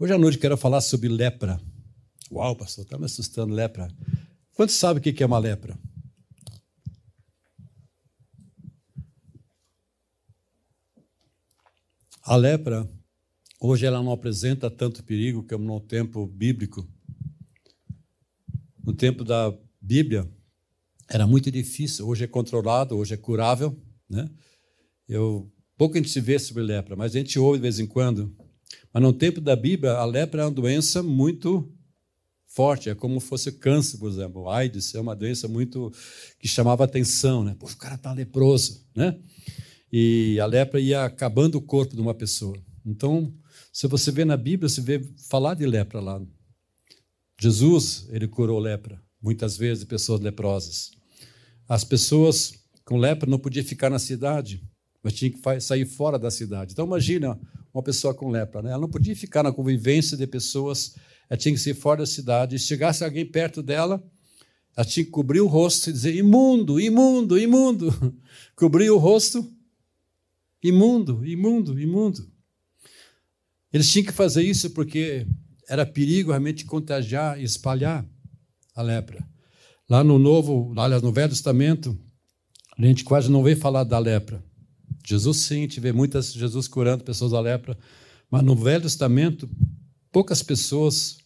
Hoje à noite quero falar sobre lepra. Uau, pastor, está me assustando, lepra. Quantos sabem o que é uma lepra? A lepra, hoje ela não apresenta tanto perigo como no tempo bíblico. No tempo da Bíblia, era muito difícil. Hoje é controlado, hoje é curável. Né? Eu, pouco a gente se vê sobre lepra, mas a gente ouve de vez em quando mas no tempo da Bíblia, a lepra é uma doença muito forte, é como se fosse câncer, por exemplo. O AIDS é uma doença muito que chamava atenção, né? Pô, o cara está leproso, né? E a lepra ia acabando o corpo de uma pessoa. Então, se você vê na Bíblia, você vê falar de lepra lá. Jesus, ele curou lepra, muitas vezes, pessoas leprosas. As pessoas com lepra não podiam ficar na cidade, mas tinham que sair fora da cidade. Então, imagina uma pessoa com lepra. Né? Ela não podia ficar na convivência de pessoas, ela tinha que ser fora da cidade. Se chegasse alguém perto dela, ela tinha que cobrir o rosto e dizer: imundo, imundo, imundo. Cobrir o rosto, imundo, imundo, imundo. Eles tinham que fazer isso porque era perigo realmente contagiar e espalhar a lepra. Lá no Novo, aliás, no Velho Testamento, a gente quase não vê falar da lepra. Jesus sim, vê muitas Jesus curando pessoas da lepra, mas no Velho Testamento poucas pessoas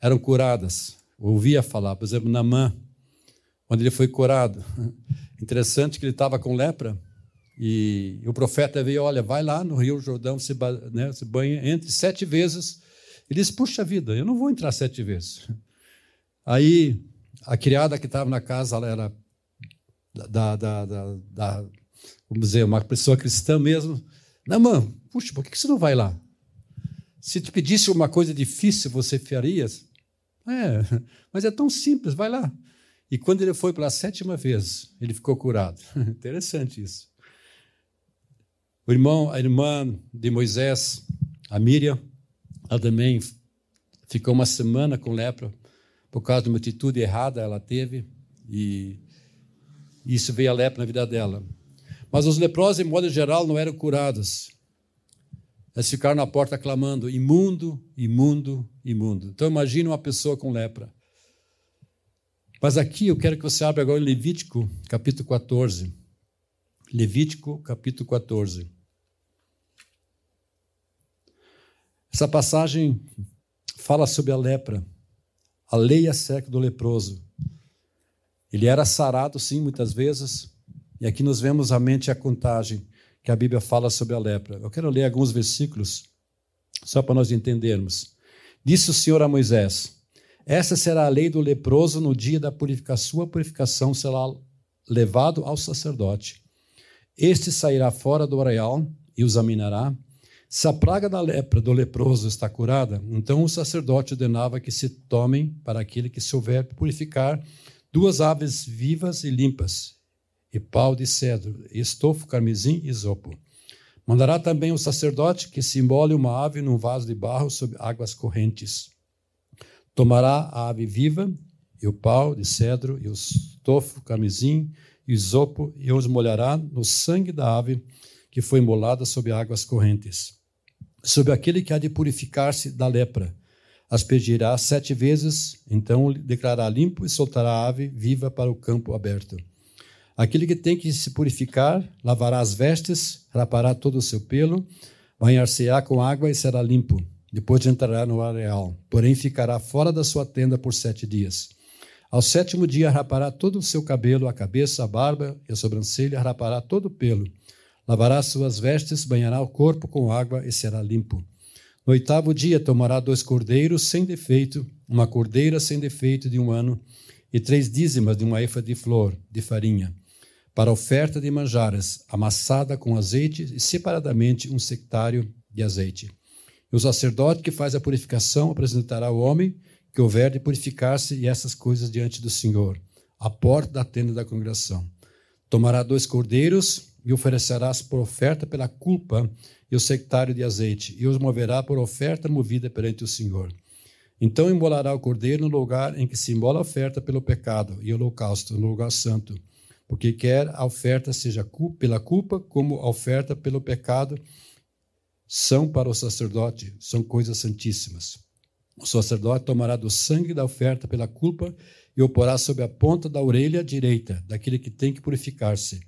eram curadas. Ouvia falar, por exemplo, Namã, quando ele foi curado. Interessante que ele estava com lepra e o profeta veio, olha, vai lá no Rio Jordão, se, né, se banha, entre sete vezes. Ele disse, puxa vida, eu não vou entrar sete vezes. Aí a criada que estava na casa, ela era da, da, da, da vamos dizer, uma pessoa cristã mesmo, mano, puxa, por que você não vai lá? Se te pedisse uma coisa difícil, você faria? É, mas é tão simples, vai lá. E quando ele foi pela sétima vez, ele ficou curado. Interessante isso. O irmão, a irmã de Moisés, a Miriam, ela também ficou uma semana com lepra por causa de uma atitude errada ela teve e isso veio a lepra na vida dela. Mas os leprosos, em modo geral, não eram curados. Eles ficaram na porta clamando: imundo, imundo, imundo. Então imagine uma pessoa com lepra. Mas aqui eu quero que você abra agora em Levítico, capítulo 14. Levítico, capítulo 14. Essa passagem fala sobre a lepra, a lei acerca do leproso. Ele era sarado, sim, muitas vezes, e aqui nos vemos a mente a contagem que a Bíblia fala sobre a lepra. Eu quero ler alguns versículos só para nós entendermos. Disse o Senhor a Moisés: Essa será a lei do leproso no dia da purificação. Sua purificação será levado ao sacerdote. Este sairá fora do arraial e o examinará. Se a praga da lepra do leproso está curada, então o sacerdote ordenava que se tomem para aquele que se houver purificar duas aves vivas e limpas, e pau de cedro, estofo, carmesim e isopo. Mandará também o sacerdote que se embole uma ave num vaso de barro sob águas correntes. Tomará a ave viva e o pau de cedro e o estofo, carmesim e isopo e os molhará no sangue da ave que foi embolada sob águas correntes. Sobre aquele que há de purificar-se da lepra, aspergirá sete vezes, então declarará limpo e soltará a ave viva para o campo aberto. Aquele que tem que se purificar, lavará as vestes, rapará todo o seu pelo, banhar-se-á com água e será limpo. Depois entrará no areal, porém ficará fora da sua tenda por sete dias. Ao sétimo dia rapará todo o seu cabelo, a cabeça, a barba e a sobrancelha, rapará todo o pelo. Lavará suas vestes, banhará o corpo com água e será limpo. No oitavo dia tomará dois cordeiros sem defeito, uma cordeira sem defeito de um ano, e três dízimas de uma efa de flor de farinha para oferta de manjares, amassada com azeite e separadamente um sectário de azeite. E o sacerdote que faz a purificação apresentará ao homem que houver de purificar-se e essas coisas diante do Senhor, à porta da tenda da congregação. Tomará dois cordeiros e oferecerás por oferta pela culpa e o sectário de azeite, e os moverá por oferta movida perante o Senhor. Então embolará o cordeiro no lugar em que se embola a oferta pelo pecado e holocausto, no lugar santo porque quer a oferta seja pela culpa como a oferta pelo pecado, são para o sacerdote, são coisas santíssimas. O sacerdote tomará do sangue da oferta pela culpa e o porá sobre a ponta da orelha direita, daquele que tem que purificar-se,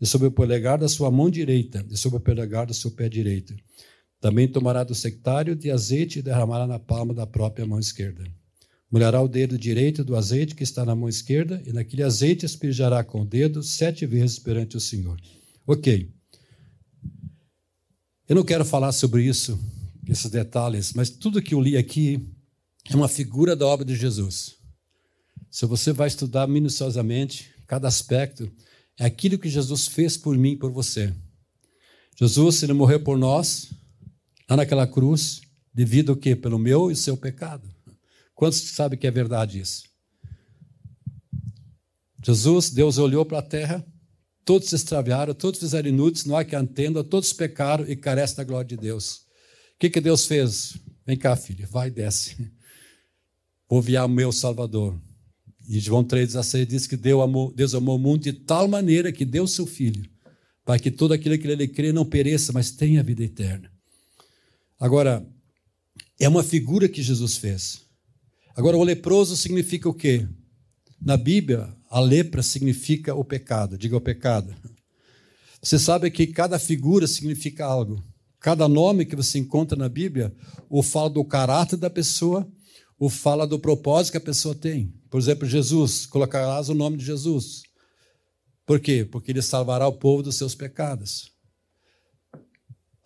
e sobre o polegar da sua mão direita, e sobre o polegar do seu pé direito. Também tomará do sectário de azeite e derramará na palma da própria mão esquerda. Molhará o dedo direito do azeite que está na mão esquerda, e naquele azeite asperjará com o dedo sete vezes perante o Senhor. Ok. Eu não quero falar sobre isso, esses detalhes, mas tudo que eu li aqui é uma figura da obra de Jesus. Se você vai estudar minuciosamente cada aspecto, é aquilo que Jesus fez por mim e por você. Jesus, ele morreu por nós, lá naquela cruz, devido ao quê? Pelo meu e seu pecado. Quantos sabem que é verdade isso? Jesus, Deus olhou para a terra, todos se extraviaram, todos fizeram inúteis, não há que atenda, todos pecaram e carecem da glória de Deus. O que, que Deus fez? Vem cá, filho, vai e desce. Vou enviar o meu Salvador. E João 3,16 diz que Deus amou, o mundo de tal maneira que deu seu Filho, para que todo aquele que nele crê não pereça, mas tenha vida eterna. Agora, é uma figura que Jesus fez. Agora, o leproso significa o quê? Na Bíblia, a lepra significa o pecado. Diga o pecado. Você sabe que cada figura significa algo. Cada nome que você encontra na Bíblia, ou fala do caráter da pessoa, ou fala do propósito que a pessoa tem. Por exemplo, Jesus, colocarás o nome de Jesus. Por quê? Porque ele salvará o povo dos seus pecados.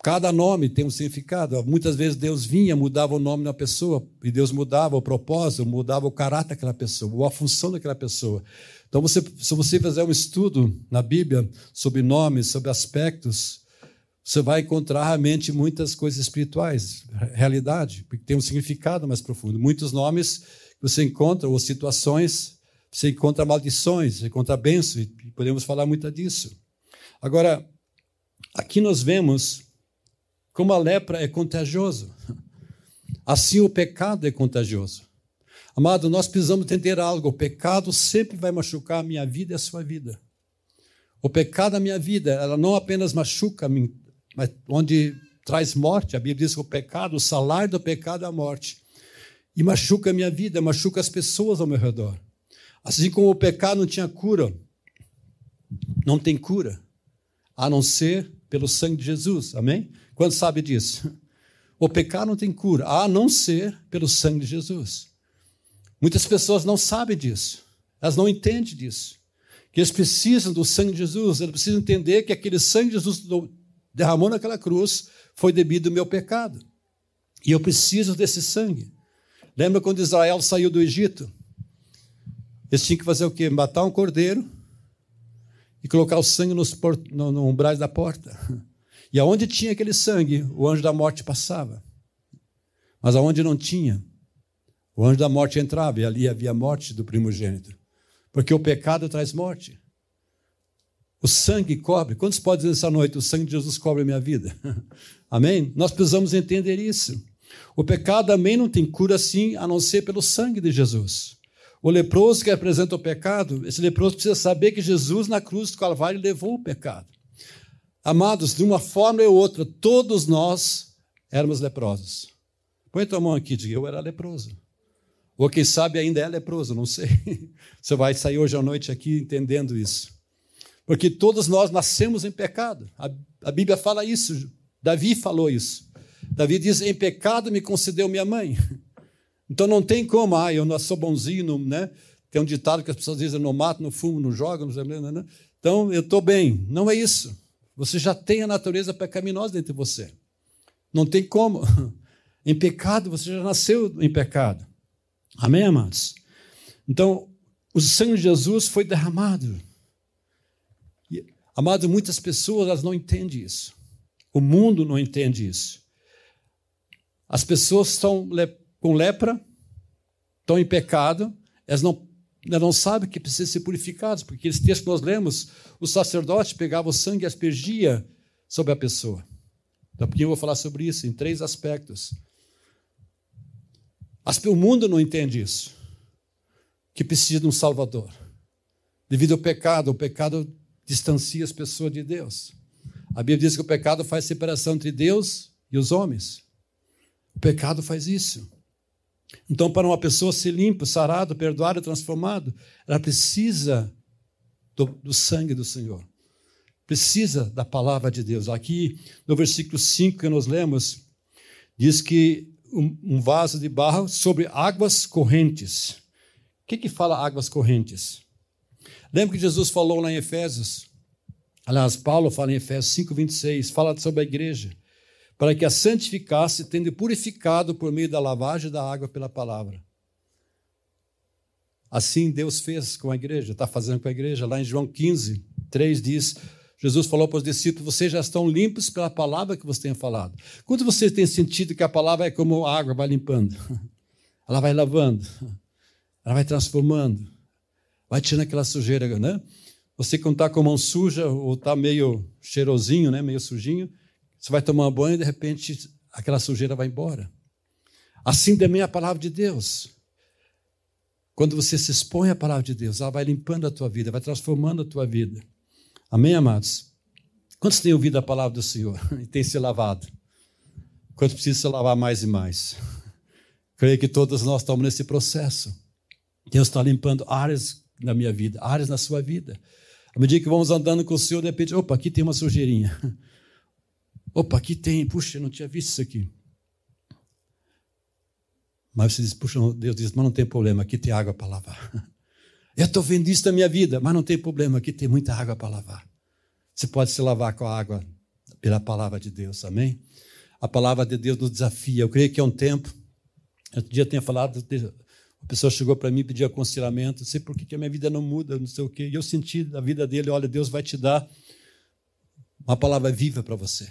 Cada nome tem um significado. Muitas vezes Deus vinha, mudava o nome da pessoa, e Deus mudava o propósito, mudava o caráter daquela pessoa, ou a função daquela pessoa. Então, você, se você fizer um estudo na Bíblia sobre nomes, sobre aspectos, você vai encontrar realmente muitas coisas espirituais, realidade, porque tem um significado mais profundo. Muitos nomes você encontra, ou situações, você encontra maldições, você encontra bênçãos, e podemos falar muito disso. Agora, aqui nós vemos como a lepra é contagioso. Assim o pecado é contagioso. Amado, nós precisamos entender algo. O pecado sempre vai machucar a minha vida e a sua vida. O pecado da minha vida, ela não apenas machuca, mas onde traz morte. A Bíblia diz que o pecado, o salário do pecado é a morte e machuca a minha vida, machuca as pessoas ao meu redor. Assim como o pecado não tinha cura, não tem cura, a não ser pelo sangue de Jesus. Amém? Quando sabe disso? O pecado não tem cura, a não ser pelo sangue de Jesus. Muitas pessoas não sabem disso, elas não entendem disso. Que eles precisam do sangue de Jesus, eles precisam entender que aquele sangue de Jesus derramou naquela cruz foi devido ao meu pecado. E eu preciso desse sangue. Lembra quando Israel saiu do Egito? Eles tinham que fazer o quê? Matar um cordeiro e colocar o sangue nos no, no umbrais da porta. E aonde tinha aquele sangue, o anjo da morte passava. Mas aonde não tinha, o anjo da morte entrava e ali havia a morte do primogênito. Porque o pecado traz morte. O sangue cobre. Quantos podem dizer essa noite? O sangue de Jesus cobre a minha vida. Amém? Nós precisamos entender isso. O pecado também não tem cura assim, a não ser pelo sangue de Jesus. O leproso que apresenta o pecado, esse leproso precisa saber que Jesus na cruz do Calvário levou o pecado. Amados, de uma forma ou outra, todos nós éramos leprosos. Põe tua mão aqui diga: Eu era leproso. Ou quem sabe ainda é leproso, não sei. Você vai sair hoje à noite aqui entendendo isso. Porque todos nós nascemos em pecado. A, a Bíblia fala isso. Davi falou isso. Davi diz: Em pecado me concedeu minha mãe. Então não tem como, ah, eu não sou bonzinho, né? Tem um ditado que as pessoas dizem: não mato, não fumo, não jogo, não? Então eu estou bem. Não é isso. Você já tem a natureza pecaminosa dentro de você. Não tem como. Em pecado, você já nasceu em pecado. Amém, amados? Então, o sangue de Jesus foi derramado. E, amado, muitas pessoas elas não entendem isso. O mundo não entende isso. As pessoas estão com lepra, estão em pecado, elas não, elas não sabem que precisam ser purificadas, porque esse texto que nós lemos, o sacerdote pegava o sangue e aspergia sobre a pessoa. Então, porque eu vou falar sobre isso em três aspectos. As, o mundo não entende isso, que precisa de um Salvador. Devido ao pecado, o pecado distancia as pessoas de Deus. A Bíblia diz que o pecado faz separação entre Deus e os homens. O pecado faz isso. Então, para uma pessoa ser limpa, sarado, perdoado, transformado, ela precisa do, do, sangue do Senhor. Precisa da palavra de Deus. Aqui no versículo 5 que nós lemos, diz que um, um vaso de barro sobre águas correntes. O que, que fala águas correntes? Lembra que Jesus falou lá em Efésios? Aliás, Paulo fala em Efésios 5, 26, fala sobre a igreja para que a santificasse, tendo purificado por meio da lavagem da água pela palavra. Assim Deus fez com a igreja, está fazendo com a igreja. Lá em João 15, 3 diz: Jesus falou para os discípulos: vocês já estão limpos pela palavra que você tem falado. Quando você tem sentido que a palavra é como água, vai limpando, ela vai lavando, ela vai transformando, vai tirando aquela sujeira, né? Você quando está com a mão suja ou está meio cheirosinho, né? meio sujinho, você vai tomar banho e de repente aquela sujeira vai embora. Assim também é a palavra de Deus. Quando você se expõe à palavra de Deus, ela vai limpando a tua vida, vai transformando a tua vida. Amém, amados? Quantos têm ouvido a palavra do Senhor e têm se lavado? Quantos precisam se lavar mais e mais? Creio que todos nós estamos nesse processo. Deus está limpando áreas na minha vida, áreas na sua vida. À medida que vamos andando com o Senhor, de repente, opa, aqui tem uma sujeirinha. Opa, aqui tem, puxa, eu não tinha visto isso aqui. Mas você diz, puxa, Deus diz, mas não tem problema, aqui tem água para lavar. Eu estou vendo isso na minha vida, mas não tem problema, aqui tem muita água para lavar. Você pode se lavar com a água pela palavra de Deus, amém? A palavra de Deus nos desafia. Eu creio que é um tempo. Outro dia eu tinha falado, a pessoa chegou para mim e pediu aconselhamento, não sei por que a minha vida não muda, não sei o quê. E eu senti da vida dele, olha, Deus vai te dar uma palavra viva para você.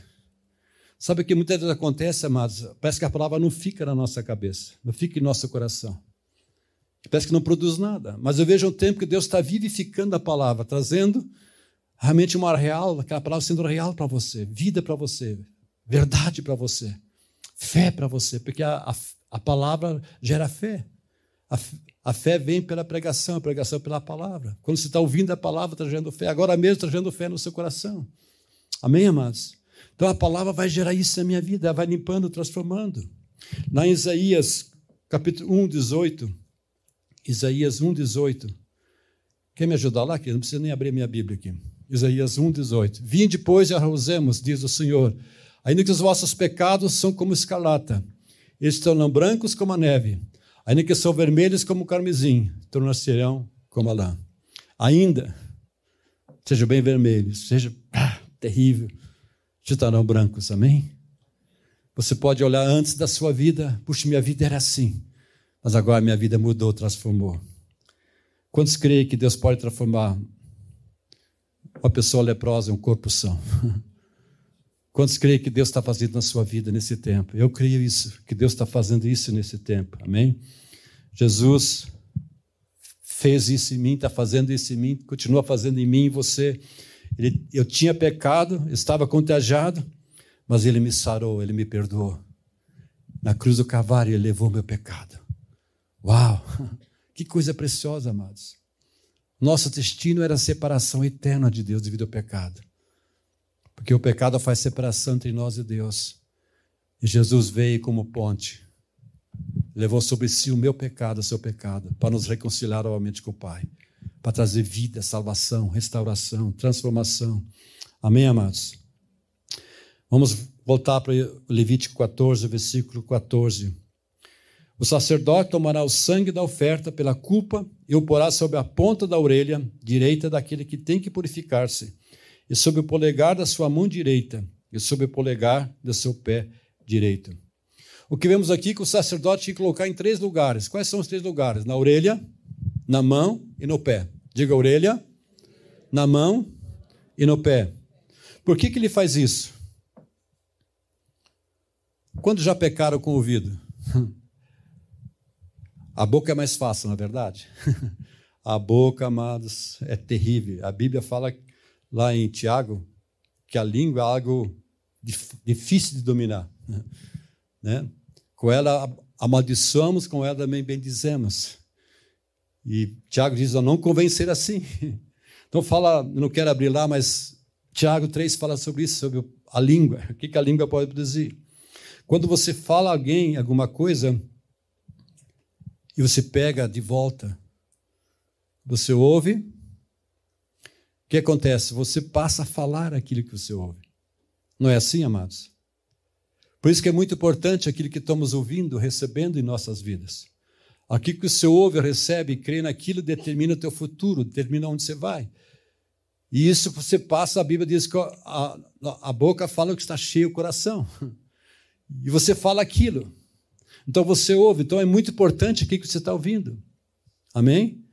Sabe o que muitas vezes acontece, amados? Parece que a palavra não fica na nossa cabeça, não fica em nosso coração. Parece que não produz nada. Mas eu vejo um tempo que Deus está vivificando a palavra, trazendo realmente uma real, aquela palavra sendo real para você, vida para você, verdade para você, fé para você, porque a, a, a, palavra gera fé. A, a fé vem pela pregação, a pregação pela palavra. Quando você está ouvindo a palavra, gerando fé. Agora mesmo gerando fé no seu coração. Amém, amados? Então a palavra vai gerar isso na minha vida, vai limpando, transformando. Em Isaías, capítulo 1, 18. Isaías 1, 18. Quer me ajudar lá? Não precisa nem abrir minha Bíblia aqui. Isaías 1, 18. Vim depois e arrosemos, diz o Senhor. Ainda que os vossos pecados são como escarlata, eles tornam brancos como a neve. Ainda que são vermelhos como o carmesim, tornar-se-ão como a lã. Ainda, sejam bem vermelhos, seja ah, terrível, estarão brancos, amém? Você pode olhar antes da sua vida, puxa, minha vida era assim, mas agora minha vida mudou, transformou. Quantos creem que Deus pode transformar uma pessoa leprosa em um corpo são? Quantos creem que Deus está fazendo na sua vida nesse tempo? Eu creio isso, que Deus está fazendo isso nesse tempo, amém? Jesus fez isso em mim, está fazendo isso em mim, continua fazendo em mim e você. Ele, eu tinha pecado, estava contagiado, mas ele me sarou, ele me perdoou. Na cruz do Calvário, ele levou meu pecado. Uau! Que coisa preciosa, amados. Nosso destino era a separação eterna de Deus devido ao pecado. Porque o pecado faz separação entre nós e Deus. E Jesus veio como ponte. Levou sobre si o meu pecado, o seu pecado, para nos reconciliar novamente com o Pai para trazer vida, salvação, restauração, transformação. Amém, amados? Vamos voltar para Levítico 14, versículo 14. O sacerdote tomará o sangue da oferta pela culpa e o porá sobre a ponta da orelha direita daquele que tem que purificar-se, e sobre o polegar da sua mão direita, e sobre o polegar do seu pé direito. O que vemos aqui é que o sacerdote tinha que colocar em três lugares. Quais são os três lugares? Na orelha, na mão e no pé. Diga orelha, na mão e no pé. Por que, que ele faz isso? Quando já pecaram com o ouvido? A boca é mais fácil, na é verdade? A boca, amados, é terrível. A Bíblia fala lá em Tiago que a língua é algo difícil de dominar. Né? Com ela amaldiçoamos, com ela também bendizemos. E Tiago diz: não convencer assim. Então fala, não quero abrir lá, mas Tiago 3 fala sobre isso, sobre a língua. O que a língua pode produzir? Quando você fala a alguém alguma coisa e você pega de volta, você ouve, o que acontece? Você passa a falar aquilo que você ouve. Não é assim, amados? Por isso que é muito importante aquilo que estamos ouvindo, recebendo em nossas vidas. Aquilo que você ouve, recebe, crê naquilo, determina o teu futuro, determina onde você vai. E isso você passa, a Bíblia diz que a, a boca fala o que está cheio o coração. E você fala aquilo. Então você ouve. Então é muito importante o que você está ouvindo. Amém?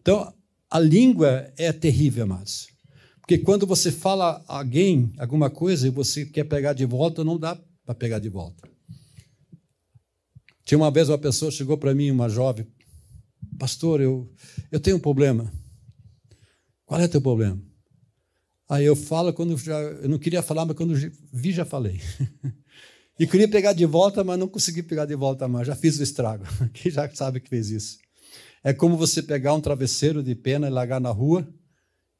Então a língua é terrível, amados. Porque quando você fala a alguém alguma coisa e você quer pegar de volta, não dá para pegar de volta. Tinha uma vez uma pessoa chegou para mim, uma jovem, pastor, eu, eu tenho um problema. Qual é o teu problema? Aí eu falo quando já, eu não queria falar, mas quando vi já falei. E queria pegar de volta, mas não consegui pegar de volta mais. Já fiz o estrago. Quem já sabe que fez isso? É como você pegar um travesseiro de pena e largar na rua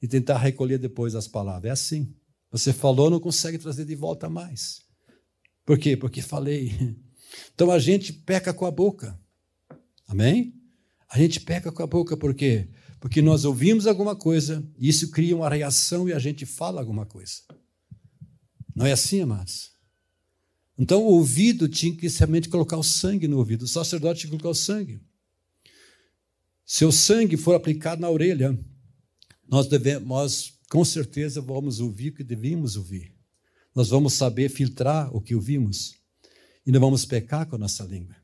e tentar recolher depois as palavras. É assim. Você falou, não consegue trazer de volta mais. Por quê? Porque falei. Então a gente peca com a boca. Amém? A gente peca com a boca por quê? Porque nós ouvimos alguma coisa, e isso cria uma reação e a gente fala alguma coisa. Não é assim, amados? Então o ouvido tinha que realmente colocar o sangue no ouvido. O sacerdote tinha que colocar o sangue. Se o sangue for aplicado na orelha, nós, devemos, nós com certeza vamos ouvir o que devíamos ouvir. Nós vamos saber filtrar o que ouvimos. E não vamos pecar com a nossa língua.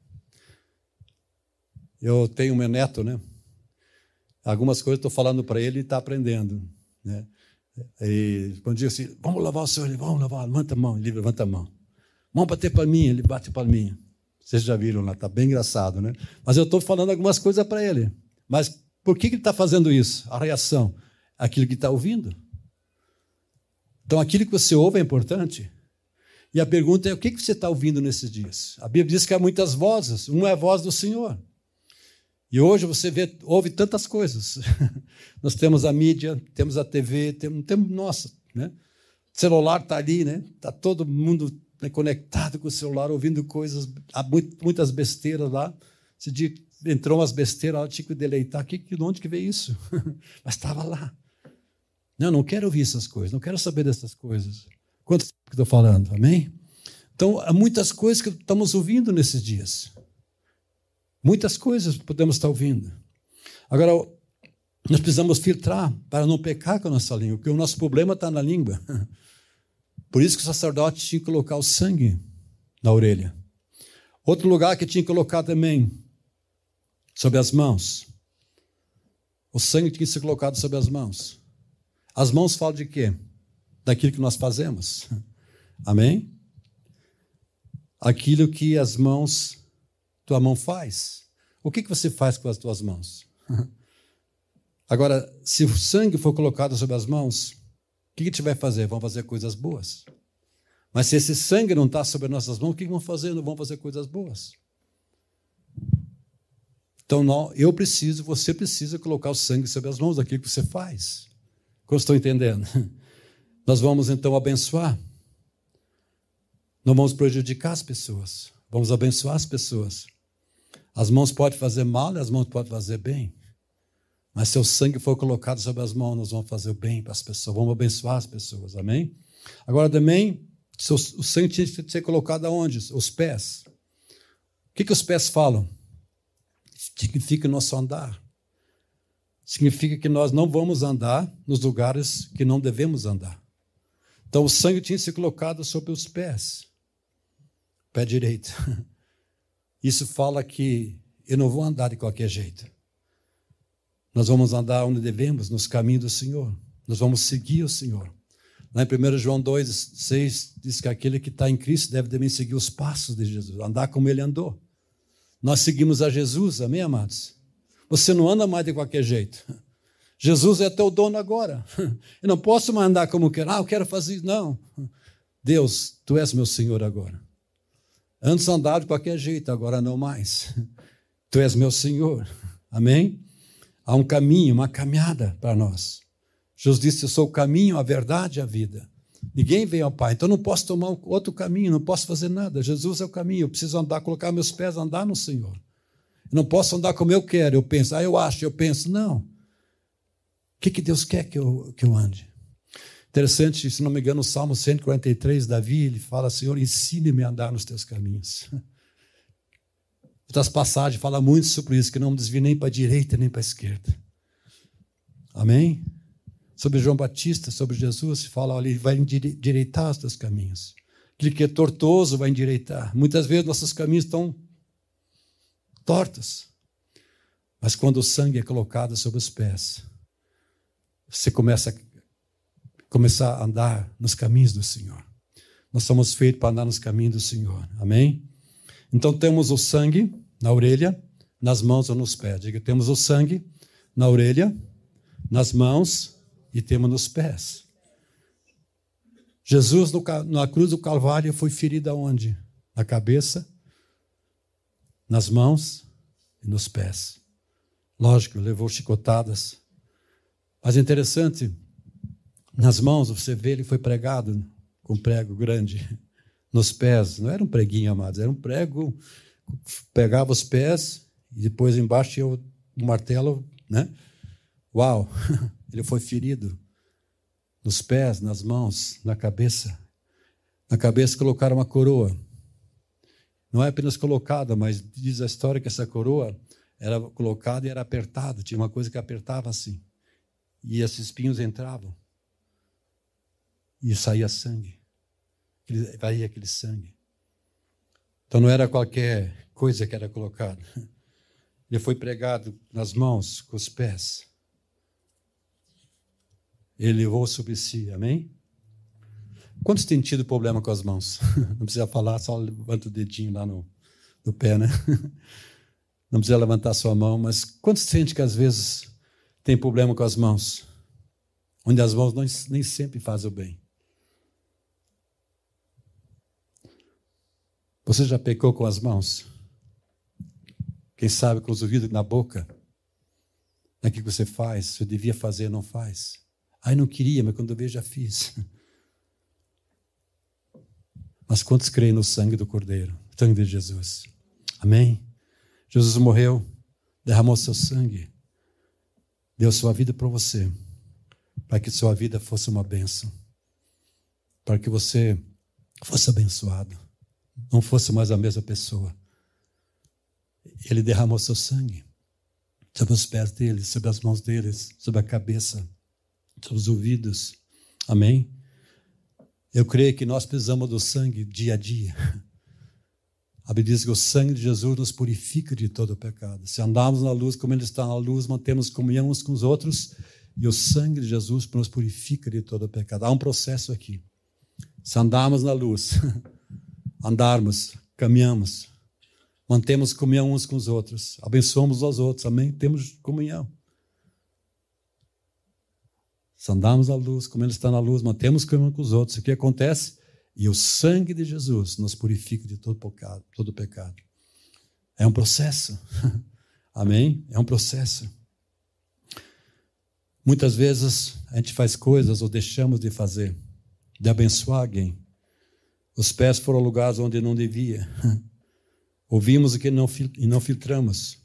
Eu tenho meu neto, né? Algumas coisas estou falando para ele e está aprendendo. Né? E quando digo assim, vamos lavar o seu, ele, vamos lavar, levanta a mão, ele levanta a mão. Vamos bater palminha, ele bate palminha. Vocês já viram lá, está bem engraçado, né? Mas eu estou falando algumas coisas para ele. Mas por que, que ele está fazendo isso? A reação, aquilo que está ouvindo. Então, aquilo que você ouve é importante. E a pergunta é: o que, você está ouvindo nesses dias? A Bíblia diz que há muitas vozes, uma é a voz do Senhor. E hoje você vê, ouve tantas coisas. Nós temos a mídia, temos a TV, temos, temos nossa, né? O celular está ali, né? Está todo mundo né, conectado com o celular, ouvindo coisas, muitas besteiras lá. Dia entrou umas besteiras, eu tinha que deleitar. Que, de onde que veio isso? Mas estava lá. Não, não quero ouvir essas coisas, não quero saber dessas coisas. Quanto que estou falando? Amém? Então, há muitas coisas que estamos ouvindo nesses dias. Muitas coisas podemos estar ouvindo. Agora, nós precisamos filtrar para não pecar com a nossa língua, porque o nosso problema está na língua. Por isso que o sacerdote tinha que colocar o sangue na orelha. Outro lugar que tinha que colocar também, sobre as mãos. O sangue tinha que ser colocado sobre as mãos. As mãos falam de quê? Daquilo que nós fazemos. Amém? Aquilo que as mãos, tua mão faz. O que, que você faz com as tuas mãos? Agora, se o sangue for colocado sobre as mãos, que a gente vai fazer? Vamos fazer coisas boas. Mas se esse sangue não está sobre nossas mãos, o que vão fazer? Não vão fazer coisas boas. Então, eu preciso, você precisa colocar o sangue sobre as mãos daquilo que você faz. Como estou entendendo? Nós vamos então abençoar. Não vamos prejudicar as pessoas. Vamos abençoar as pessoas. As mãos podem fazer mal e as mãos podem fazer bem. Mas se o sangue for colocado sobre as mãos, nós vamos fazer o bem para as pessoas, vamos abençoar as pessoas, amém? Agora também, o sangue tinha que ser colocado aonde? Os pés. O que, que os pés falam? Significa nosso andar. Significa que nós não vamos andar nos lugares que não devemos andar. Então o sangue tinha ser colocado sobre os pés. Pé direito. Isso fala que eu não vou andar de qualquer jeito. Nós vamos andar onde devemos, nos caminhos do Senhor. Nós vamos seguir o Senhor. Lá em 1 João 2, 6, diz que aquele que está em Cristo deve também seguir os passos de Jesus, andar como ele andou. Nós seguimos a Jesus, amém, amados? Você não anda mais de qualquer jeito. Jesus é teu dono agora. Eu não posso mais andar como quero. Ah, eu quero fazer isso. Não. Deus, tu és meu Senhor agora. Antes andava de qualquer jeito, agora não mais. Tu és meu Senhor. Amém? Há um caminho, uma caminhada para nós. Jesus disse: Eu sou o caminho, a verdade e a vida. Ninguém vem ao Pai. Então não posso tomar outro caminho, não posso fazer nada. Jesus é o caminho. Eu preciso andar, colocar meus pés, andar no Senhor. Eu não posso andar como eu quero. Eu penso, ah, eu acho, eu penso. Não. O que, que Deus quer que eu, que eu ande? Interessante, se não me engano, o Salmo 143, Davi, ele fala, Senhor, ensine-me a andar nos teus caminhos. Outras passagens falam muito sobre isso, que não me desvie nem para a direita nem para a esquerda. Amém? Sobre João Batista, sobre Jesus, se fala, olha, ele vai endireitar os teus caminhos. Aquele que é tortuoso vai endireitar. Muitas vezes nossos caminhos estão tortos. Mas quando o sangue é colocado sobre os pés, você começa começar a andar nos caminhos do Senhor. Nós somos feitos para andar nos caminhos do Senhor. Amém? Então temos o sangue na orelha, nas mãos ou nos pés. Diga, temos o sangue na orelha, nas mãos e temos nos pés. Jesus, no, na cruz do Calvário, foi ferido aonde? Na cabeça, nas mãos e nos pés. Lógico, levou chicotadas. Mas é interessante, nas mãos, você vê, ele foi pregado com um prego grande. Nos pés, não era um preguinho, amados, era um prego, pegava os pés e depois embaixo tinha o martelo, né? Uau! Ele foi ferido nos pés, nas mãos, na cabeça. Na cabeça colocaram uma coroa. Não é apenas colocada, mas diz a história que essa coroa era colocada e era apertada. Tinha uma coisa que apertava assim. E esses espinhos entravam. E saía sangue. Vai aquele sangue. Então não era qualquer coisa que era colocada. Ele foi pregado nas mãos, com os pés ele levou sobre si. Amém? Quantos têm tido problema com as mãos? Não precisa falar, só levanta o dedinho lá no, no pé, né? Não precisa levantar sua mão, mas quantos sente que às vezes tem problema com as mãos? Onde as mãos nem sempre fazem o bem. Você já pecou com as mãos? Quem sabe com os ouvidos na boca? Naquilo que você faz, você devia fazer, não faz. Ai, não queria, mas quando eu vejo, já fiz. Mas quantos creem no sangue do Cordeiro, sangue de Jesus? Amém? Jesus morreu, derramou seu sangue, deu sua vida para você, para que sua vida fosse uma bênção, para que você fosse abençoado, não fosse mais a mesma pessoa. Ele derramou seu sangue sobre os pés deles, sobre as mãos deles, sobre a cabeça seus ouvidos. Amém? Eu creio que nós precisamos do sangue dia a dia. A Bíblia diz que o sangue de Jesus nos purifica de todo pecado. Se andarmos na luz como Ele está na luz, mantemos comunhão uns com os outros, e o sangue de Jesus nos purifica de todo pecado. Há um processo aqui. Se andarmos na luz, andarmos, caminhamos, mantemos comunhão uns com os outros, abençoamos os outros, amém? Temos comunhão. Se andarmos à luz, como Ele está na luz, mantemos comunhão com os outros, o que acontece? E o sangue de Jesus nos purifica de todo pecado. Todo pecado. É um processo. Amém? É um processo. Muitas vezes a gente faz coisas ou deixamos de fazer, de abençoar alguém. Os pés foram lugares onde não devia. Ouvimos o que não, e não filtramos.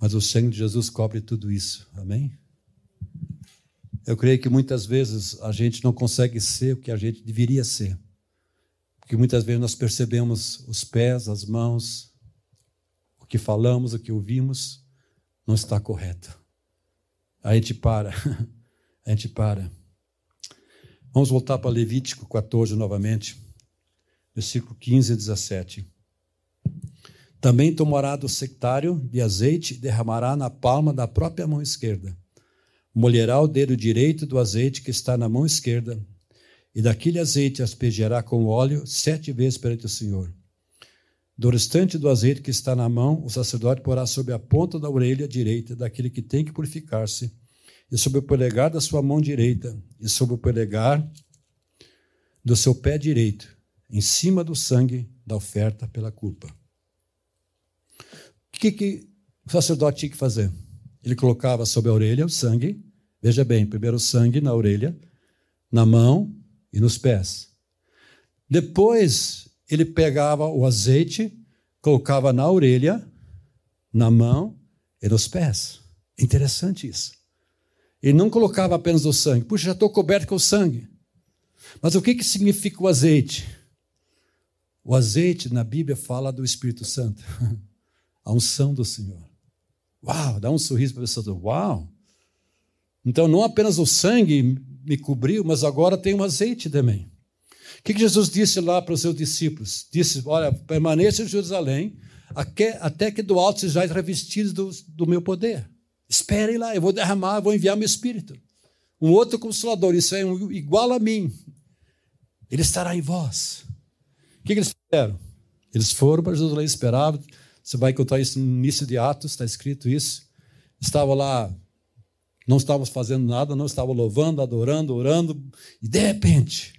Mas o sangue de Jesus cobre tudo isso. Amém? Eu creio que muitas vezes a gente não consegue ser o que a gente deveria ser. Porque muitas vezes nós percebemos os pés, as mãos, o que falamos, o que ouvimos, não está correto. A gente para. A gente para. Vamos voltar para Levítico 14 novamente, versículo 15 e 17. Também tomará do sectário de azeite e derramará na palma da própria mão esquerda molhará o dedo direito do azeite que está na mão esquerda, e daquele azeite aspergerá com óleo sete vezes perante o Senhor. Do restante do azeite que está na mão, o sacerdote porá sobre a ponta da orelha direita daquele que tem que purificar-se, e sobre o polegar da sua mão direita, e sobre o polegar do seu pé direito, em cima do sangue da oferta pela culpa. O que, que o sacerdote tinha que fazer? Ele colocava sobre a orelha o sangue, Veja bem, primeiro sangue na orelha, na mão e nos pés. Depois, ele pegava o azeite, colocava na orelha, na mão e nos pés. Interessante isso. Ele não colocava apenas o sangue. Puxa, já estou coberto com o sangue. Mas o que, que significa o azeite? O azeite na Bíblia fala do Espírito Santo, a unção do Senhor. Uau, dá um sorriso para a pessoa. Uau! Então, não apenas o sangue me cobriu, mas agora tem o azeite também. O que Jesus disse lá para os seus discípulos? Disse: Olha, permaneça em Jerusalém, até que do alto sejais revestidos do, do meu poder. Esperem lá, eu vou derramar, vou enviar meu espírito. Um outro consolador, isso é um, igual a mim. Ele estará em vós. O que, eles fizeram? Eles foram para Jerusalém, esperavam. Você vai encontrar isso no início de Atos, está escrito isso. Estava lá, não estávamos fazendo nada, não estava louvando, adorando, orando, e de repente,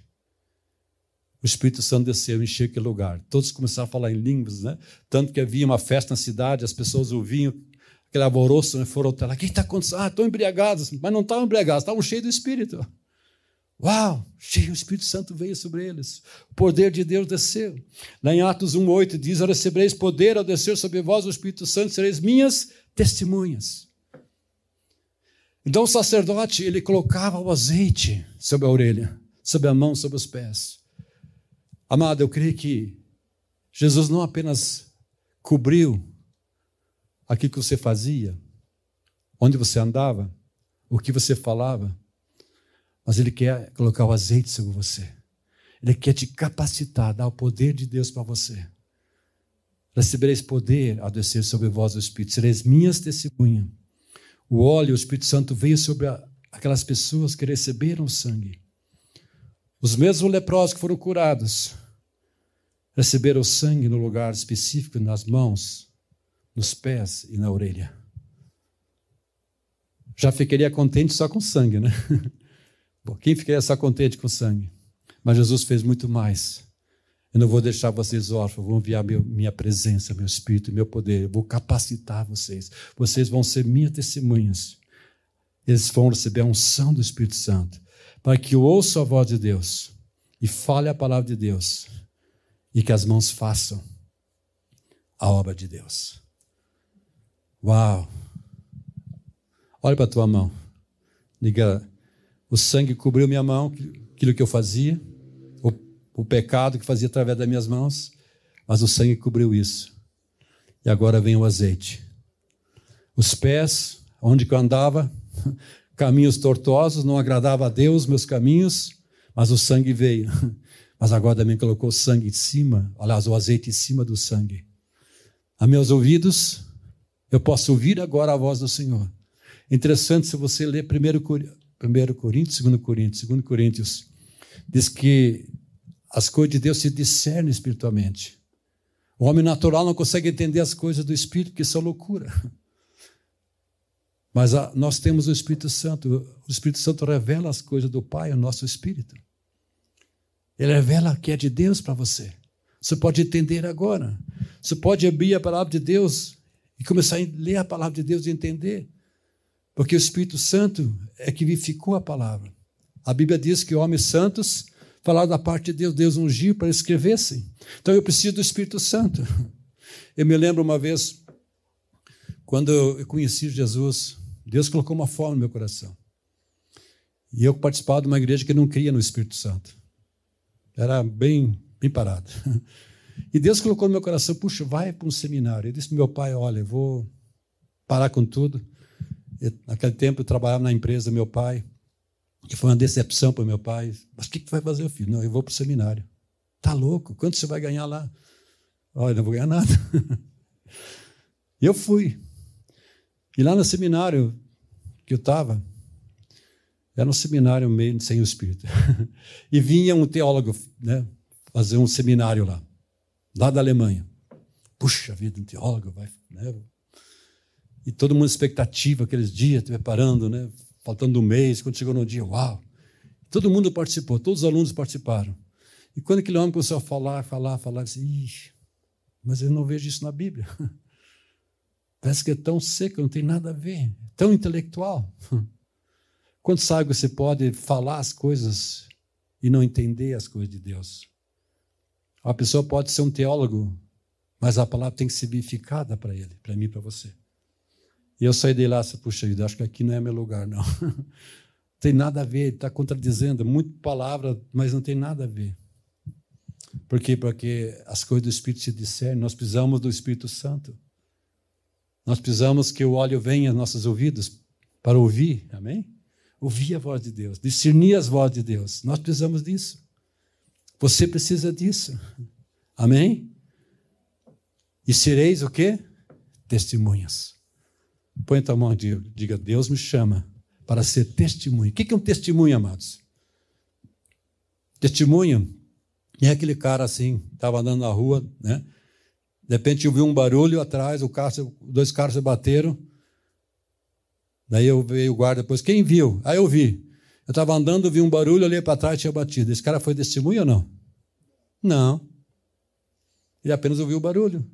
o Espírito Santo desceu, encheu aquele lugar. Todos começaram a falar em línguas, né? Tanto que havia uma festa na cidade, as pessoas ouviam aquele alvoroço, né? foram até lá. O que está acontecendo? Ah, estão embriagados. Mas não estavam embriagados, estavam cheios do Espírito. Uau, cheio, o Espírito Santo veio sobre eles. O poder de Deus desceu. Lá em Atos 1,8 diz: Recebereis poder ao descer sobre vós o Espírito Santo, sereis minhas testemunhas. Então o sacerdote, ele colocava o azeite sobre a orelha, sobre a mão, sobre os pés. Amado, eu creio que Jesus não apenas cobriu aquilo que você fazia, onde você andava, o que você falava, mas Ele quer colocar o azeite sobre você. Ele quer te capacitar, dar o poder de Deus para você. Recebereis poder ao descer sobre vós o Espírito, sereis minhas testemunhas. O óleo, o Espírito Santo veio sobre a, aquelas pessoas que receberam o sangue. Os mesmos leprosos que foram curados receberam o sangue no lugar específico, nas mãos, nos pés e na orelha. Já ficaria contente só com sangue, né? Quem ficaria só contente com sangue? Mas Jesus fez muito mais. Eu não vou deixar vocês órfãos, vou enviar meu, minha presença, meu espírito, meu poder, eu vou capacitar vocês. Vocês vão ser minhas testemunhas. Eles vão receber a unção do Espírito Santo, para que eu ouça a voz de Deus e fale a palavra de Deus, e que as mãos façam a obra de Deus. Uau! Olha para a tua mão. Diga, o sangue cobriu minha mão, aquilo que eu fazia, o, pecado que fazia através das minhas mãos, mas o sangue cobriu isso. E agora vem o azeite. Os pés, onde eu andava, caminhos tortuosos, não agradava a Deus meus caminhos, mas o sangue veio. Mas agora também colocou o sangue em cima, aliás, o azeite em cima do sangue. A meus ouvidos, eu posso ouvir agora a voz do Senhor. Interessante se você ler 1 1 Coríntios, 2 Coríntios, 2 Coríntios, diz que as coisas de Deus se discernem espiritualmente. O homem natural não consegue entender as coisas do Espírito, porque são loucura. Mas a, nós temos o Espírito Santo. O Espírito Santo revela as coisas do Pai ao nosso Espírito. Ele revela que é de Deus para você. Você pode entender agora. Você pode abrir a palavra de Deus e começar a ler a palavra de Deus e entender. Porque o Espírito Santo é que vivificou a palavra. A Bíblia diz que homens santos falaram da parte de Deus, Deus ungiu para escrevessem. Então eu preciso do Espírito Santo. Eu me lembro uma vez, quando eu conheci Jesus, Deus colocou uma fome no meu coração. E eu participava de uma igreja que não cria no Espírito Santo. Era bem, bem parado. E Deus colocou no meu coração, puxa, vai para um seminário. Eu disse para meu pai, olha, eu vou parar com tudo eu, naquele tempo eu trabalhava na empresa do meu pai, que foi uma decepção para meu pai. Mas o que, que vai fazer, filho? Não, eu vou para o seminário. Tá louco? Quanto você vai ganhar lá? Olha, não vou ganhar nada. e eu fui. E lá no seminário que eu estava, era um seminário meio sem o Espírito. e vinha um teólogo né, fazer um seminário lá, lá da Alemanha. Puxa vida, um teólogo vai. Né, e todo mundo expectativa aqueles dias, preparando, né? Faltando um mês, quando chegou no dia, uau! Todo mundo participou, todos os alunos participaram. E quando aquele homem começou a falar, falar, falar, disse, Ixi, mas eu não vejo isso na Bíblia. Parece que é tão seco, não tem nada a ver, tão intelectual. Quando sabe você pode falar as coisas e não entender as coisas de Deus? A pessoa pode ser um teólogo, mas a palavra tem que ser vivificada para ele, para mim, para você. E eu saí de lá, puxa vida, acho que aqui não é meu lugar, não. tem nada a ver, está contradizendo, muita palavra, mas não tem nada a ver. Por quê? Porque as coisas do Espírito se discernem, nós precisamos do Espírito Santo. Nós precisamos que o óleo venha aos nossos ouvidos para ouvir, amém? Ouvir a voz de Deus, discernir as vozes de Deus. Nós precisamos disso. Você precisa disso. Amém? E sereis o quê? Testemunhas. Põe tua mão e diga: Deus me chama para ser testemunho. O que é um testemunho, amados? Testemunho é aquele cara assim, estava andando na rua, né? De repente ouviu um barulho atrás, o carro, dois carros se bateram. Daí eu veio o guarda depois, quem viu? Aí eu vi. Eu estava andando, vi um barulho, olhei para trás e tinha batido. Esse cara foi testemunho ou não? Não. Ele apenas ouviu o barulho.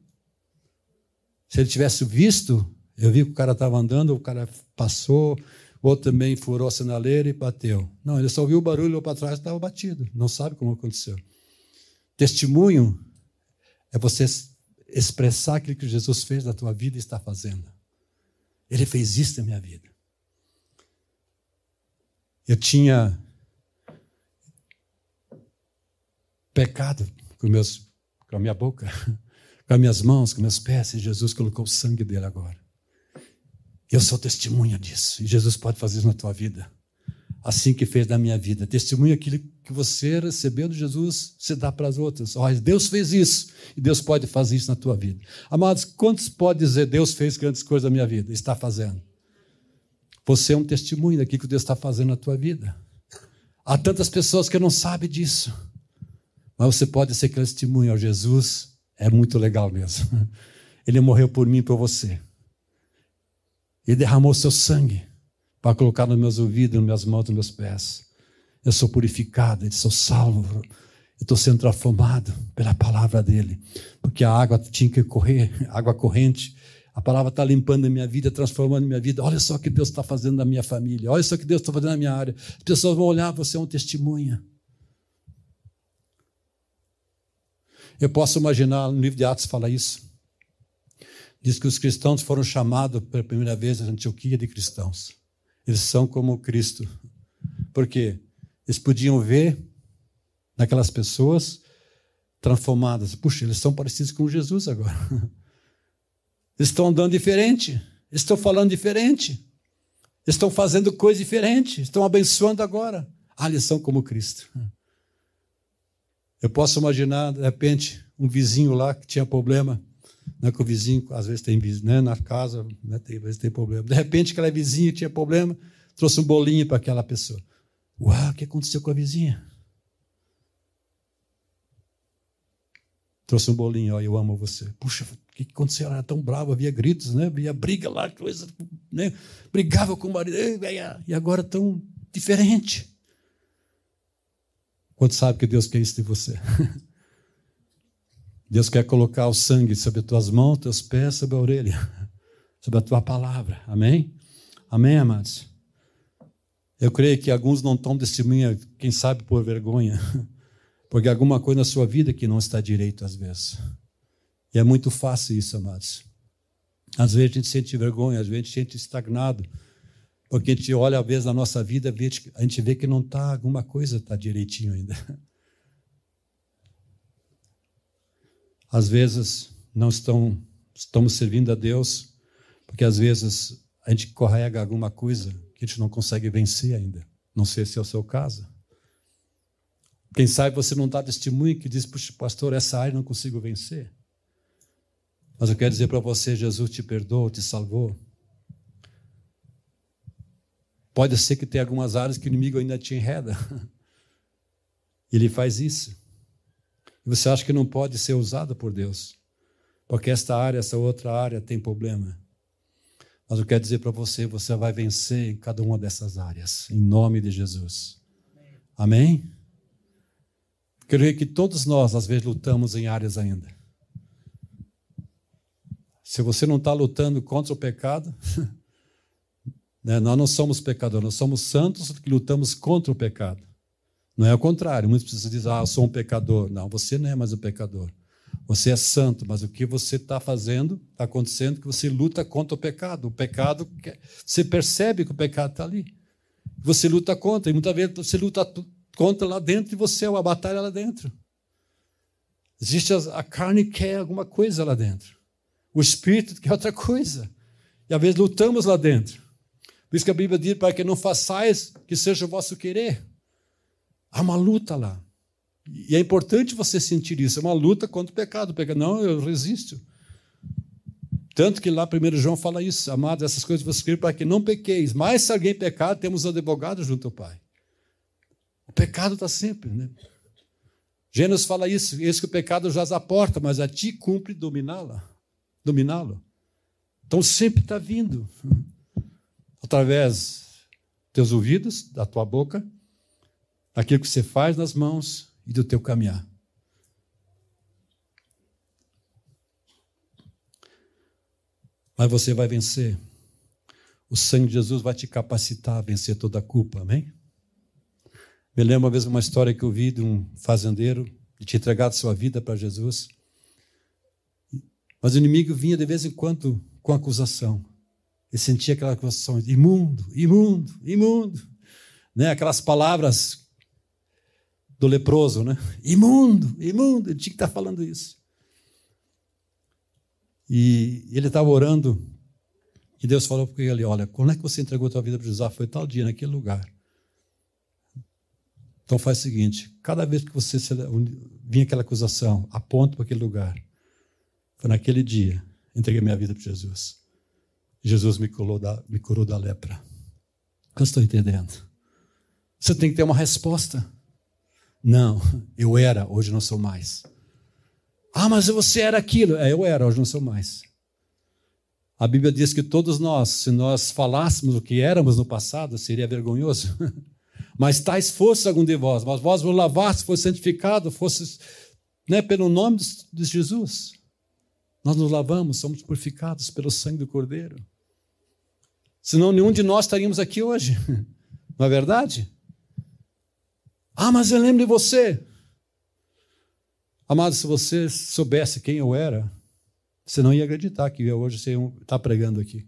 Se ele tivesse visto, eu vi que o cara estava andando, o cara passou, outro também furou a sinaleira e bateu. Não, ele só ouviu o barulho, olhou para trás e estava batido. Não sabe como aconteceu. Testemunho é você expressar aquilo que Jesus fez na tua vida e está fazendo. Ele fez isso na minha vida. Eu tinha pecado com, meus, com a minha boca, com as minhas mãos, com meus pés, e Jesus colocou o sangue dele agora. Eu sou testemunha disso. E Jesus pode fazer isso na tua vida. Assim que fez na minha vida. Testemunha aquilo que você recebeu de Jesus, você dá para as outras. Olha, Deus fez isso. E Deus pode fazer isso na tua vida. Amados, quantos pode dizer Deus fez grandes coisas na minha vida? Está fazendo. Você é um testemunho daquilo que Deus está fazendo na tua vida. Há tantas pessoas que não sabem disso. Mas você pode ser testemunho. Jesus é muito legal mesmo. Ele morreu por mim e por você. Ele derramou seu sangue para colocar nos meus ouvidos, nas minhas mãos, nos meus pés. Eu sou purificado, eu sou salvo. Eu estou sendo transformado pela palavra dele. Porque a água tinha que correr, água corrente. A palavra está limpando a minha vida, transformando a minha vida. Olha só o que Deus está fazendo na minha família. Olha só o que Deus está fazendo na minha área. As pessoas vão olhar, você é um testemunha. Eu posso imaginar, no livro de Atos fala isso. Diz que os cristãos foram chamados pela primeira vez a Antioquia de cristãos. Eles são como Cristo. Por quê? Eles podiam ver naquelas pessoas transformadas. Puxa, eles são parecidos com Jesus agora. Eles estão andando diferente. Eles estão falando diferente. Eles estão fazendo coisa diferente. Estão abençoando agora. Ah, eles são como Cristo. Eu posso imaginar, de repente, um vizinho lá que tinha problema né, que o vizinho, às vezes tem né, na casa, né, tem, às vezes tem problema. De repente, aquela vizinha tinha problema, trouxe um bolinho para aquela pessoa. Uau, o que aconteceu com a vizinha? Trouxe um bolinho, ó, eu amo você. Puxa, o que aconteceu? Ela era tão brava, havia gritos, né? havia briga lá, coisa, né? brigava com o marido, e agora tão diferente. Quanto sabe que Deus quer isso de você? Deus quer colocar o sangue sobre as tuas mãos, teus pés, sobre a orelha, sobre a tua palavra. Amém? Amém, amados? Eu creio que alguns não tomam testemunha, quem sabe por vergonha, porque alguma coisa na sua vida que não está direito às vezes. E é muito fácil isso, amados. Às vezes a gente sente vergonha, às vezes a gente sente estagnado, porque a gente olha às vezes na nossa vida, a gente vê que não está, alguma coisa está direitinho ainda. às vezes não estão, estamos servindo a Deus, porque às vezes a gente carrega alguma coisa que a gente não consegue vencer ainda. Não sei se é o seu caso. Quem sabe você não dá testemunho que diz, puxa, pastor, essa área não consigo vencer. Mas eu quero dizer para você, Jesus te perdoou, te salvou. Pode ser que tenha algumas áreas que o inimigo ainda te enreda. Ele faz isso. E você acha que não pode ser usado por Deus, porque esta área, essa outra área tem problema. Mas eu quero dizer para você, você vai vencer em cada uma dessas áreas, em nome de Jesus. Amém? Creio que todos nós, às vezes, lutamos em áreas ainda. Se você não está lutando contra o pecado, Né? Nós não somos pecadores, nós somos santos que lutamos contra o pecado. Não é o contrário. Muitas pessoas dizem, ah, eu sou um pecador. Não, você não é mais um pecador. Você é santo, mas o que você está fazendo, está acontecendo, que você luta contra o pecado. O pecado, você percebe que o pecado está ali. Você luta contra, e muitas vezes você luta contra lá dentro de você, é uma batalha lá dentro. Existe a, a carne quer alguma coisa lá dentro. O espírito quer outra coisa. E às vezes lutamos lá dentro. Por isso que a Bíblia diz para que não façais que seja o vosso querer. Há uma luta lá. E é importante você sentir isso. É uma luta contra o pecado. O não, eu resisto. Tanto que lá 1 João fala isso, amados, essas coisas você escrever para que não pequeis. Mas se alguém pecar, temos advogado junto ao Pai. O pecado está sempre, né? Gênesis fala isso, esse que o pecado jaz à porta, mas a ti cumpre dominá-la, dominá-lo. Então sempre está vindo, através dos teus ouvidos, da tua boca, daquilo que você faz nas mãos e do teu caminhar. Mas você vai vencer. O sangue de Jesus vai te capacitar a vencer toda a culpa, amém? Me lembro uma vez uma história que eu vi de um fazendeiro que tinha entregado sua vida para Jesus. Mas o inimigo vinha de vez em quando com acusação. Ele sentia aquela acusação: imundo, imundo, imundo. Né? Aquelas palavras do leproso, né? Imundo, imundo. Ele tinha que estar falando isso. E ele estava orando e Deus falou para ele: Olha, quando é que você entregou a tua vida para Jesus? Ah, foi tal dia, naquele lugar. Então faz o seguinte: cada vez que você vinha aquela acusação, aponta para aquele lugar. Foi naquele dia, entreguei minha vida para Jesus. Jesus me curou da, me curou da lepra. Eu estou entendendo. Você tem que ter uma resposta. Não, eu era, hoje não sou mais. Ah, mas você era aquilo. É, eu era, hoje não sou mais. A Bíblia diz que todos nós, se nós falássemos o que éramos no passado, seria vergonhoso. Mas tais fosse algum de vós, mas vós vos lavaste, fosse santificado, fosse né, pelo nome de Jesus. Nós nos lavamos, somos purificados pelo sangue do Cordeiro. Senão nenhum de nós estaríamos aqui hoje. Não é verdade? Ah, mas eu lembro de você. Amado, se você soubesse quem eu era, você não ia acreditar que hoje está pregando aqui.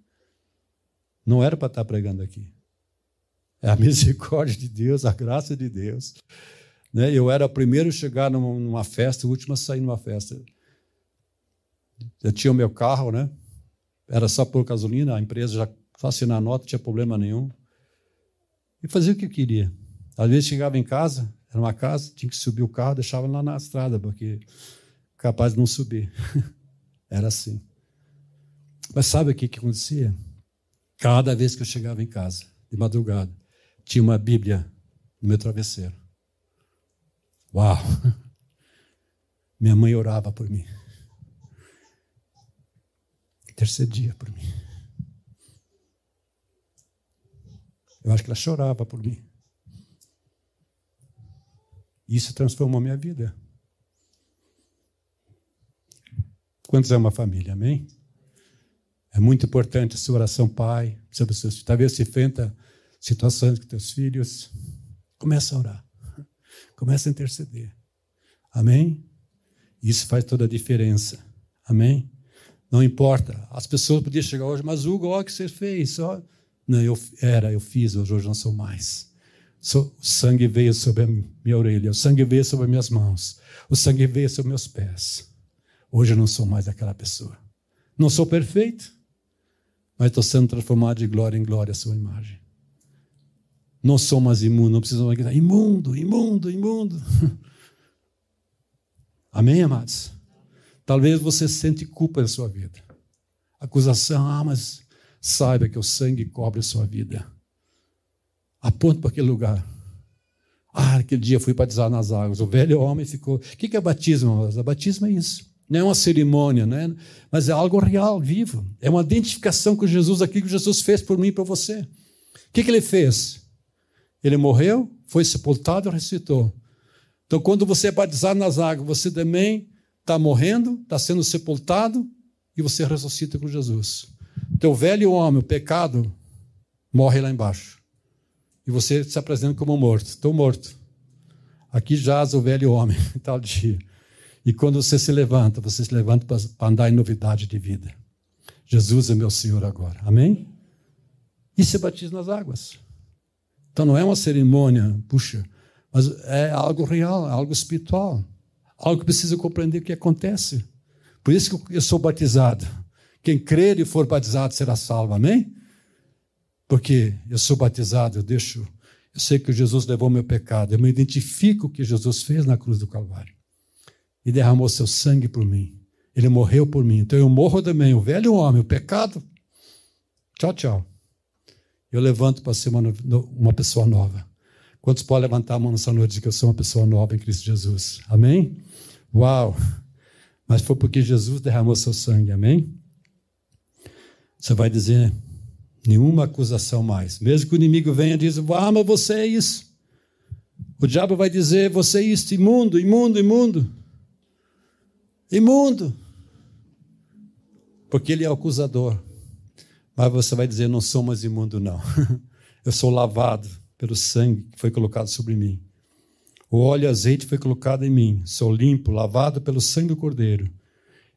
Não era para estar pregando aqui. É a misericórdia de Deus, a graça de Deus. Né? Eu era o primeiro a chegar numa festa, o último a sair numa festa. Eu tinha o meu carro, né? Era só por gasolina, a empresa já só assinar a nota, não tinha problema nenhum. E fazia o que eu queria. Às vezes chegava em casa, era uma casa, tinha que subir o carro, deixava lá na estrada, porque capaz de não subir. era assim. Mas sabe o que, que acontecia? Cada vez que eu chegava em casa, de madrugada, tinha uma Bíblia no meu travesseiro. Uau! Minha mãe orava por mim. Intercedia por mim. Eu acho que ela chorava por mim. Isso transformou minha vida. Quantos é uma família, amém? É muito importante a sua oração, pai, sobre os seus Talvez se enfrenta situações com teus filhos, começa a orar. Começa a interceder. Amém? Isso faz toda a diferença. Amém? Não importa. As pessoas podiam chegar hoje, mas Hugo, olha o que você fez. Não, eu era, eu fiz, hoje não sou mais. O sangue veio sobre a minha orelha, o sangue veio sobre minhas mãos, o sangue veio sobre meus pés. Hoje eu não sou mais aquela pessoa. Não sou perfeito, mas estou sendo transformado de glória em glória à sua imagem. Não sou mais imundo, não precisamos gritar imundo, imundo, imundo. Amém, amados? Talvez você sente culpa na sua vida. Acusação, ah, mas saiba que o sangue cobre a sua vida. Aponte para aquele lugar. Ah, aquele dia fui batizar nas águas. O velho homem ficou. O que é batismo? Amados? batismo é isso. Não é uma cerimônia, né? mas é algo real, vivo. É uma identificação com Jesus, aquilo que Jesus fez por mim e para você. O que, que ele fez? Ele morreu, foi sepultado e ressuscitou. Então, quando você é batizado nas águas, você também está morrendo, está sendo sepultado e você ressuscita com Jesus. Teu velho homem, o pecado, morre lá embaixo. E você se apresenta como morto. Estou morto. Aqui jaz o velho homem, tal dia. E quando você se levanta, você se levanta para andar em novidade de vida. Jesus é meu Senhor agora. Amém? E se batiza nas águas. Então não é uma cerimônia, puxa, mas é algo real, algo espiritual. Algo que precisa compreender o que acontece. Por isso que eu sou batizado. Quem crer e for batizado será salvo. Amém? Porque eu sou batizado, eu deixo. Eu sei que Jesus levou meu pecado. Eu me identifico com o que Jesus fez na cruz do Calvário e derramou seu sangue por mim. Ele morreu por mim. Então eu morro também, o velho homem, o pecado. Tchau, tchau. Eu levanto para ser uma, uma pessoa nova. Quantos podem levantar a mão nessa noite e dizer que eu sou uma pessoa nova em Cristo Jesus? Amém? Uau! Mas foi porque Jesus derramou seu sangue, amém? Você vai dizer nenhuma acusação mais. Mesmo que o inimigo venha e diz, ah, mas você é isso. O diabo vai dizer, você é isso, imundo, imundo, imundo. Imundo. Porque ele é acusador. Mas você vai dizer: não sou mais imundo, não. Eu sou lavado pelo sangue que foi colocado sobre mim. O óleo e azeite foi colocado em mim. Sou limpo, lavado pelo sangue do Cordeiro.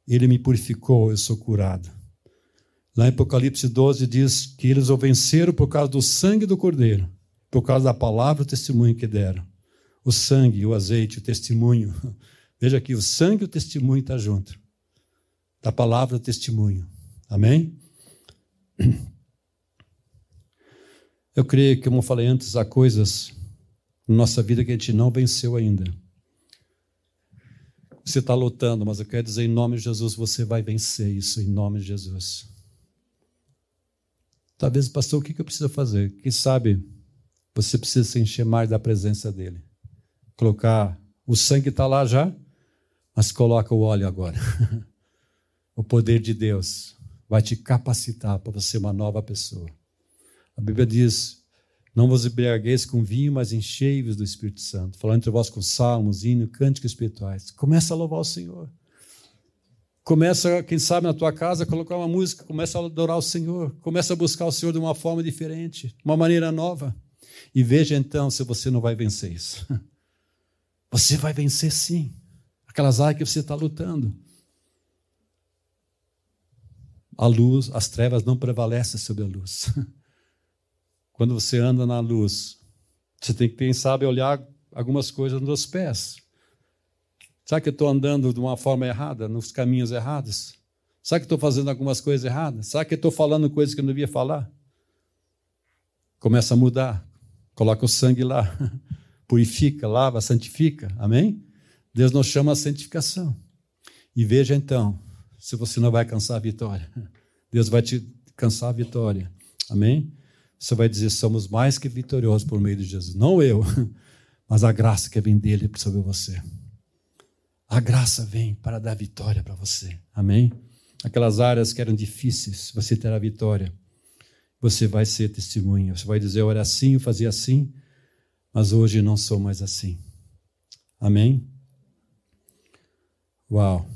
Ele me purificou, eu sou curado. Lá em Apocalipse 12 diz que eles o venceram por causa do sangue do Cordeiro, por causa da palavra e o testemunho que deram. O sangue, o azeite, o testemunho Veja aqui, o sangue e o testemunho estão tá junto. Da palavra o testemunho. Amém? Eu creio que, como eu falei antes, há coisas na nossa vida que a gente não venceu ainda. Você está lutando, mas eu quero dizer, em nome de Jesus, você vai vencer isso, em nome de Jesus. Talvez, pastor, o que eu preciso fazer? Quem sabe você precisa se encher mais da presença dele. Colocar o sangue está lá já, mas coloca o óleo agora. o poder de Deus vai te capacitar para você ser uma nova pessoa. A Bíblia diz: Não vos embriagueis com vinho, mas enchei-vos do Espírito Santo. Falando entre vós com salmos, hino, cânticos espirituais. Começa a louvar o Senhor. Começa, quem sabe, na tua casa, colocar uma música, começa a adorar o Senhor, começa a buscar o Senhor de uma forma diferente, uma maneira nova. E veja então se você não vai vencer isso. Você vai vencer sim aquelas áreas que você está lutando. A luz, as trevas não prevalecem sobre a luz. Quando você anda na luz, você tem que, quem sabe, olhar algumas coisas nos pés. Será que eu estou andando de uma forma errada, nos caminhos errados? Será que estou fazendo algumas coisas erradas? Será que estou falando coisas que eu não devia falar? Começa a mudar. Coloca o sangue lá. Purifica, lava, santifica. Amém? Deus nos chama a santificação. E veja então, se você não vai alcançar a vitória. Deus vai te cansar a vitória. Amém? Você vai dizer: somos mais que vitoriosos por meio de Jesus. Não eu, mas a graça que vem dele sobre você. A graça vem para dar vitória para você. Amém? Aquelas áreas que eram difíceis, você terá vitória. Você vai ser testemunha. Você vai dizer: eu era assim, eu fazia assim, mas hoje não sou mais assim. Amém? Uau!